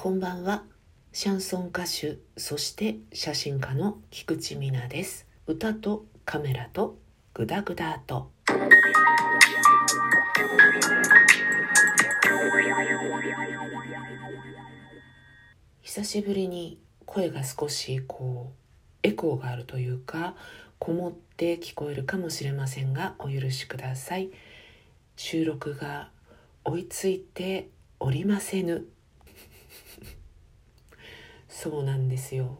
こんばんは。シャンソン歌手そして写真家の菊池美奈です。歌とカメラとグダグダと。久しぶりに声が少しこうエコーがあるというかこもって聞こえるかもしれませんがお許しください。収録が追いついておりませぬ。そうなんですよ。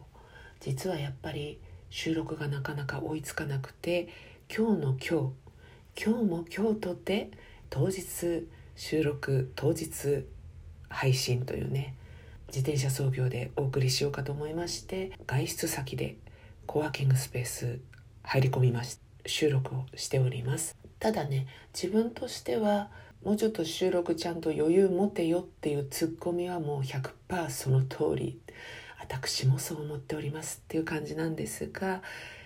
実はやっぱり収録がなかなか追いつかなくて今日の今日今日も今日とて当日収録当日配信というね自転車操業でお送りしようかと思いまして外出先でコワーキングスペース入り込みまし収録をしております。ただね自分としてはもうちょっと収録ちゃんと余裕持てよっていうツッコミはもう100%その通り。私もそう思っておりますっていう感じなんですが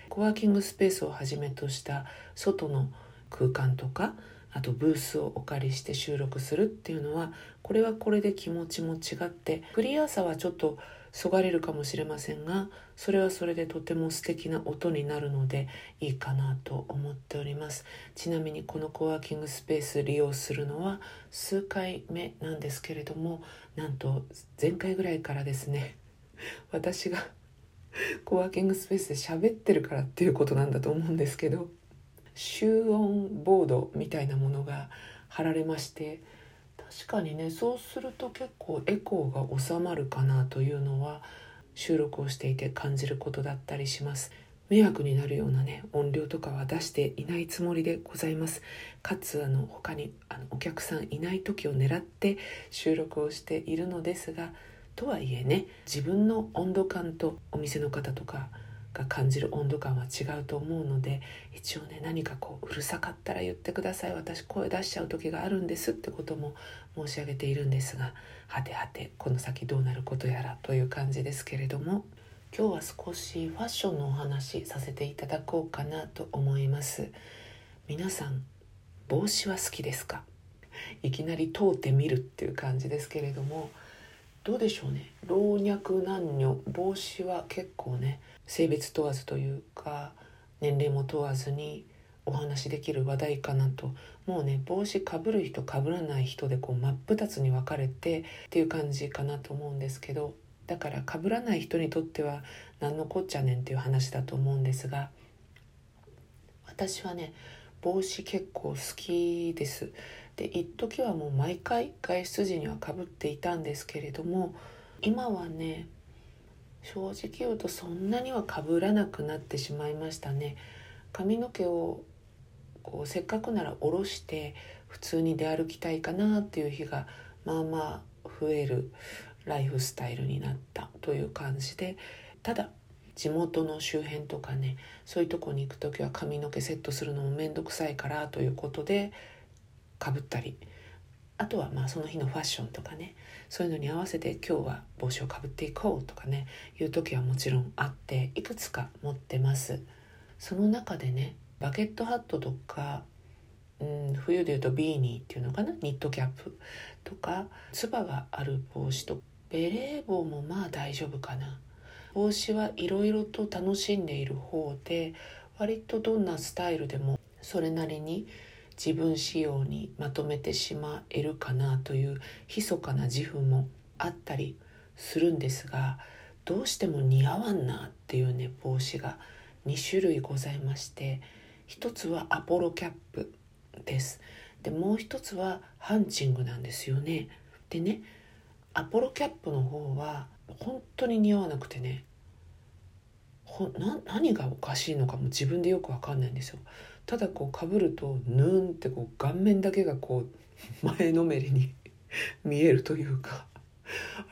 コワーキングスペースをはじめとした外の空間とかあとブースをお借りして収録するっていうのはこれはこれで気持ちも違ってクリアさはちょっとそがれるかもしれませんがそれはそれでとても素敵な音になるのでいいかなと思っております。ちなみにこのコワーキングスペース利用するのは数回目なんですけれどもなんと前回ぐらいからですね 私がコワーキングスペースで喋ってるからっていうことなんだと思うんですけど集音ボードみたいなものが貼られまして確かにねそうすると結構エコーが収まるかなというのは収録をしていて感じることだったりします。迷惑になるようなね音量とかは出していないつもりでございます。かつあの他にあのお客さんいない時を狙って収録をしているのですがとはいえね自分の温度感とお店の方とかが感じる温度感は違うと思うので一応ね何かこううるさかったら言ってください。私声出しちゃう時があるんですってことも申し上げているんですがはてはてこの先どうなることやらという感じですけれども今日は少しファッションのお話させていただこうかなと思います。皆さん帽子は好きですか？いきなり通ってみるっていう感じですけれどもどうでしょうね老若男女帽子は結構ね性別問わずというか年齢も問わずにお話しできる話題かなともうね帽子かぶる人かぶらない人でこう真っ二つに分かれてっていう感じかなと思うんですけどだからかぶらない人にとっては何のこっちゃねんっていう話だと思うんですが私はね帽子結構好きです。で一時はもう毎回外出時にはかぶっていたんですけれども今はね正直言うとそんなにはかぶらなくなってしまいましたね。髪の毛をこうせっかくなら下ろして普通に出歩きたいかなっていう日がまあまあ増えるライフスタイルになったという感じでただ地元の周辺とかねそういうとこに行く時は髪の毛セットするのも面倒くさいからということでかぶったり。あとはまあその日のファッションとかね。そういうのに合わせて今日は帽子をかぶっていこうとかね。いう時はもちろんあっていくつか持ってます。その中でねバケットハットとか、うん、冬でいうとビーニーっていうのかな？ニットキャップ。とかつばがある帽子とベレー帽もまあ大丈夫かな。帽子はいろいろと楽しんでいる方で割とどんなスタイルでもそれなりに自分仕様にまとめてしまえるかなという密かな自負もあったりするんですがどうしても似合わんなっていうね帽子が2種類ございまして一つはアポロキャップです。でもう一つはハンチングなんですよね。でねアポロキャップの方は本当に似合わなくてね何がおかしいのかも自分でよく分かんないんですよ。ただこうかぶるとヌーンってこう顔面だけがこう 前のめりに 見えるというか。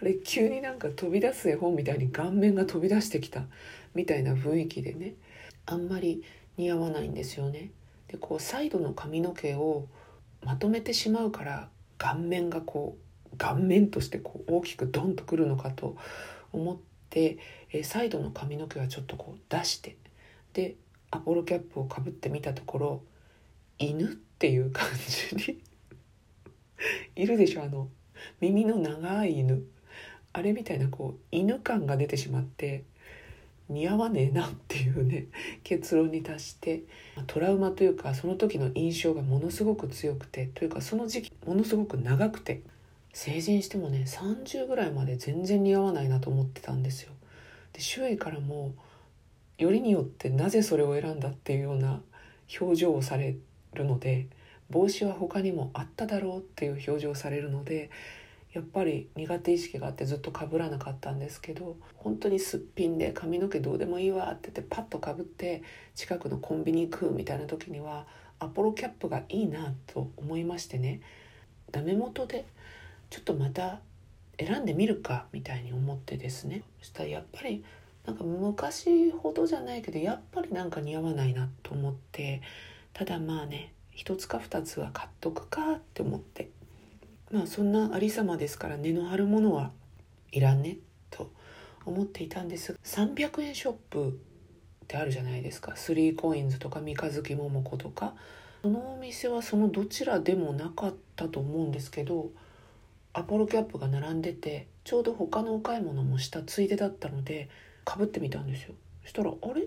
あれ急になんか飛び出す絵本みたいに顔面が飛び出してきたみたいな雰囲気でね。あんまり似合わないんですよね。でこうサイドの髪の毛をまとめてしまうから顔面がこう顔面としてこう大きくドンとくるのかと思って、えサイドの髪の毛はちょっとこう出してでアポロキャップをかぶってみたところ犬っていう感じに いるでしょあの耳の長い犬。あれみたいなこう犬感が出てしまって似合わねえなっていうね結論に達してトラウマというかその時の印象がものすごく強くてというかその時期ものすごく長くて成人してもね30ぐらいまで全然似合わないなと思ってたんですよ。で周囲からもよりによってなぜそれを選んだっていうような表情をされるので帽子は他にもあっただろうっていう表情をされるのでやっぱり苦手意識があってずっとかぶらなかったんですけど本当にすっぴんで髪の毛どうでもいいわって言ってパッとかぶって近くのコンビニ行くみたいな時にはアポロキャップがいいなと思いましてねダメ元でちょっとまた選んでみるかみたいに思ってですね。そしたらやっぱりなんか昔ほどじゃないけどやっぱりなんか似合わないなと思ってただまあね一つか二つは買っとくかって思って。まあそんなありさまですから根の張るものはいらんねと思っていたんです。が300円ショップってあるじゃないですか。スリーコインズとか三日月桃子とか。そのお店はそのどちらでもなかったと思うんですけどアポロキャップが並んでてちょうど他のお買い物もしたついでだったのでかぶってみたんですよ。そしたらあれ？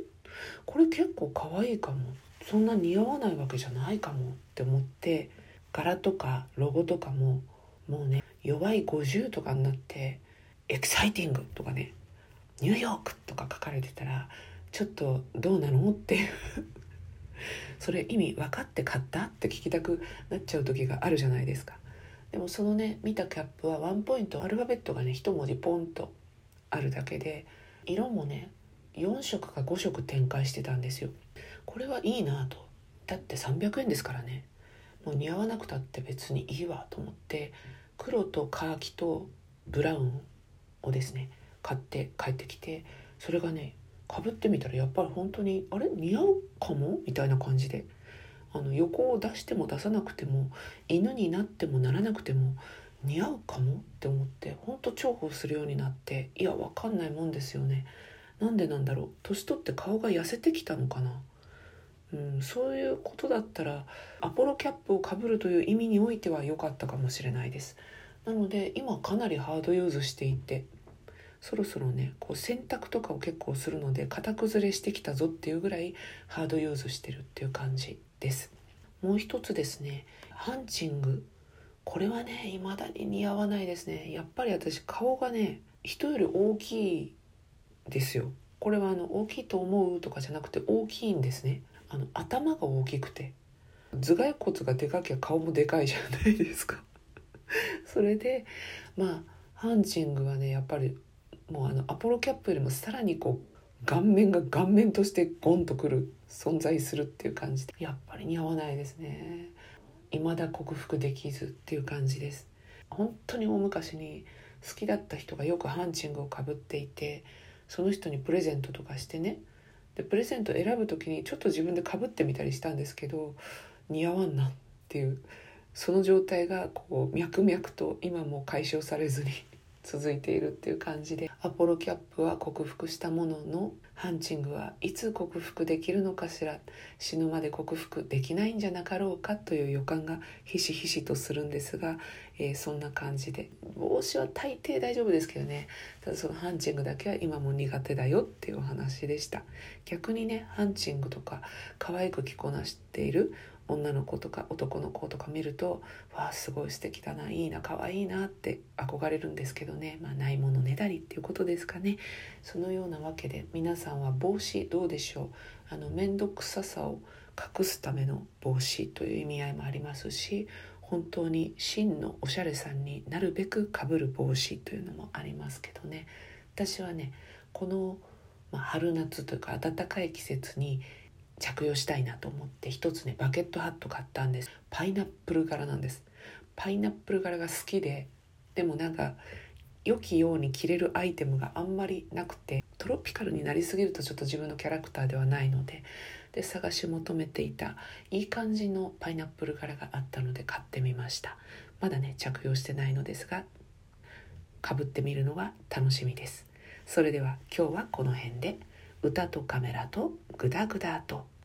これ結構可愛いかも。そんな似合わないわけじゃないかも。って思って柄とかロゴとかももうね弱い50とかになって「エキサイティング」とかね「ニューヨーク」とか書かれてたらちょっとどうなの？っていう。それ意味分かって買った？って聞きたくなっちゃう時があるじゃないですか。でもそのね見たキャップはワンポイントアルファベットがね一文字ポンとあるだけで色もね4色か5色展開してたんですよ。これはいいなと。だって300円ですからね。もう似合わなくたって別にいいわと思って黒とカーキとブラウンをですね買って帰ってきてそれがねかぶってみたらやっぱり本当にあれ？似合うかも？みたいな感じであの横を出しても出さなくても犬になってもならなくても似合うかも？って思ってほんと重宝するようになっていやわかんないもんですよね。なんでなんだろう？年取って顔が痩せてきたのかな？うん、そういうことだったらアポロキャップをかぶるという意味においては良かったかもしれないです。なので今かなりハードユーズしていてそろそろねこう洗濯とかを結構するので型崩れしてきたぞっていうぐらいハードユーズしてるっていう感じ。です。もう一つですねハンチング。これはね未だに似合わないですね。やっぱり私顔がね人より大きいですよ。これはあの大きいと思うとかじゃなくて大きいんですね。あの頭が大きくて。頭蓋骨がでかきゃ顔もでかいじゃないですか。それでまあハンチングはねやっぱりもうあのアポロキャップよりもさらにこう顔面が顔面としてゴンとくる存在するっていう感じでやっぱり似合わないですね。未だ克服できずっていう感じです。本当に大昔に好きだった人がよくハンチングをかぶっていてその人にプレゼントとかしてね。でプレゼント選ぶ時にちょっと自分でかぶってみたりしたんですけど似合わんなっていうその状態がこう脈々と今も解消されずに 続いているっていう感じでアポロキャップは克服したもののハンチングはいつ克服できるのかしら死ぬまで克服できないんじゃなかろうかという予感がひしひしとするんですが、えー、そんな感じで帽子は大抵大丈夫ですけどね。ただそのハンチングだけは今も苦手だよっていうお話でした。逆にねハンチングとか可愛く着こなしている女の子とか男の子とか見るとわあすごい素敵だないいな可愛いなって憧れるんですけどね。まあないものねだりっていうことですかね。そのようなわけで皆さんは帽子どうでしょう。あの面倒くささを隠すための帽子という意味合いもありますし本当に真のおしゃれさんになるべくかぶる帽子というのもありますけどね。私はねこの、まあ、春夏というか暖かい季節に着用したいなと思って一つねバケットハット買ったんです。パイナップル柄なんです。パイナップル柄が好きででもなんか良きように着れるアイテムがあんまりなくてトロピカルになりすぎるとちょっと自分のキャラクターではないのでで探し求めていたいい感じのパイナップル柄があったので買ってみました。まだね着用してないのですがかぶってみるのが楽しみです。それでは今日はこの辺で。歌とカメラとグダグダと「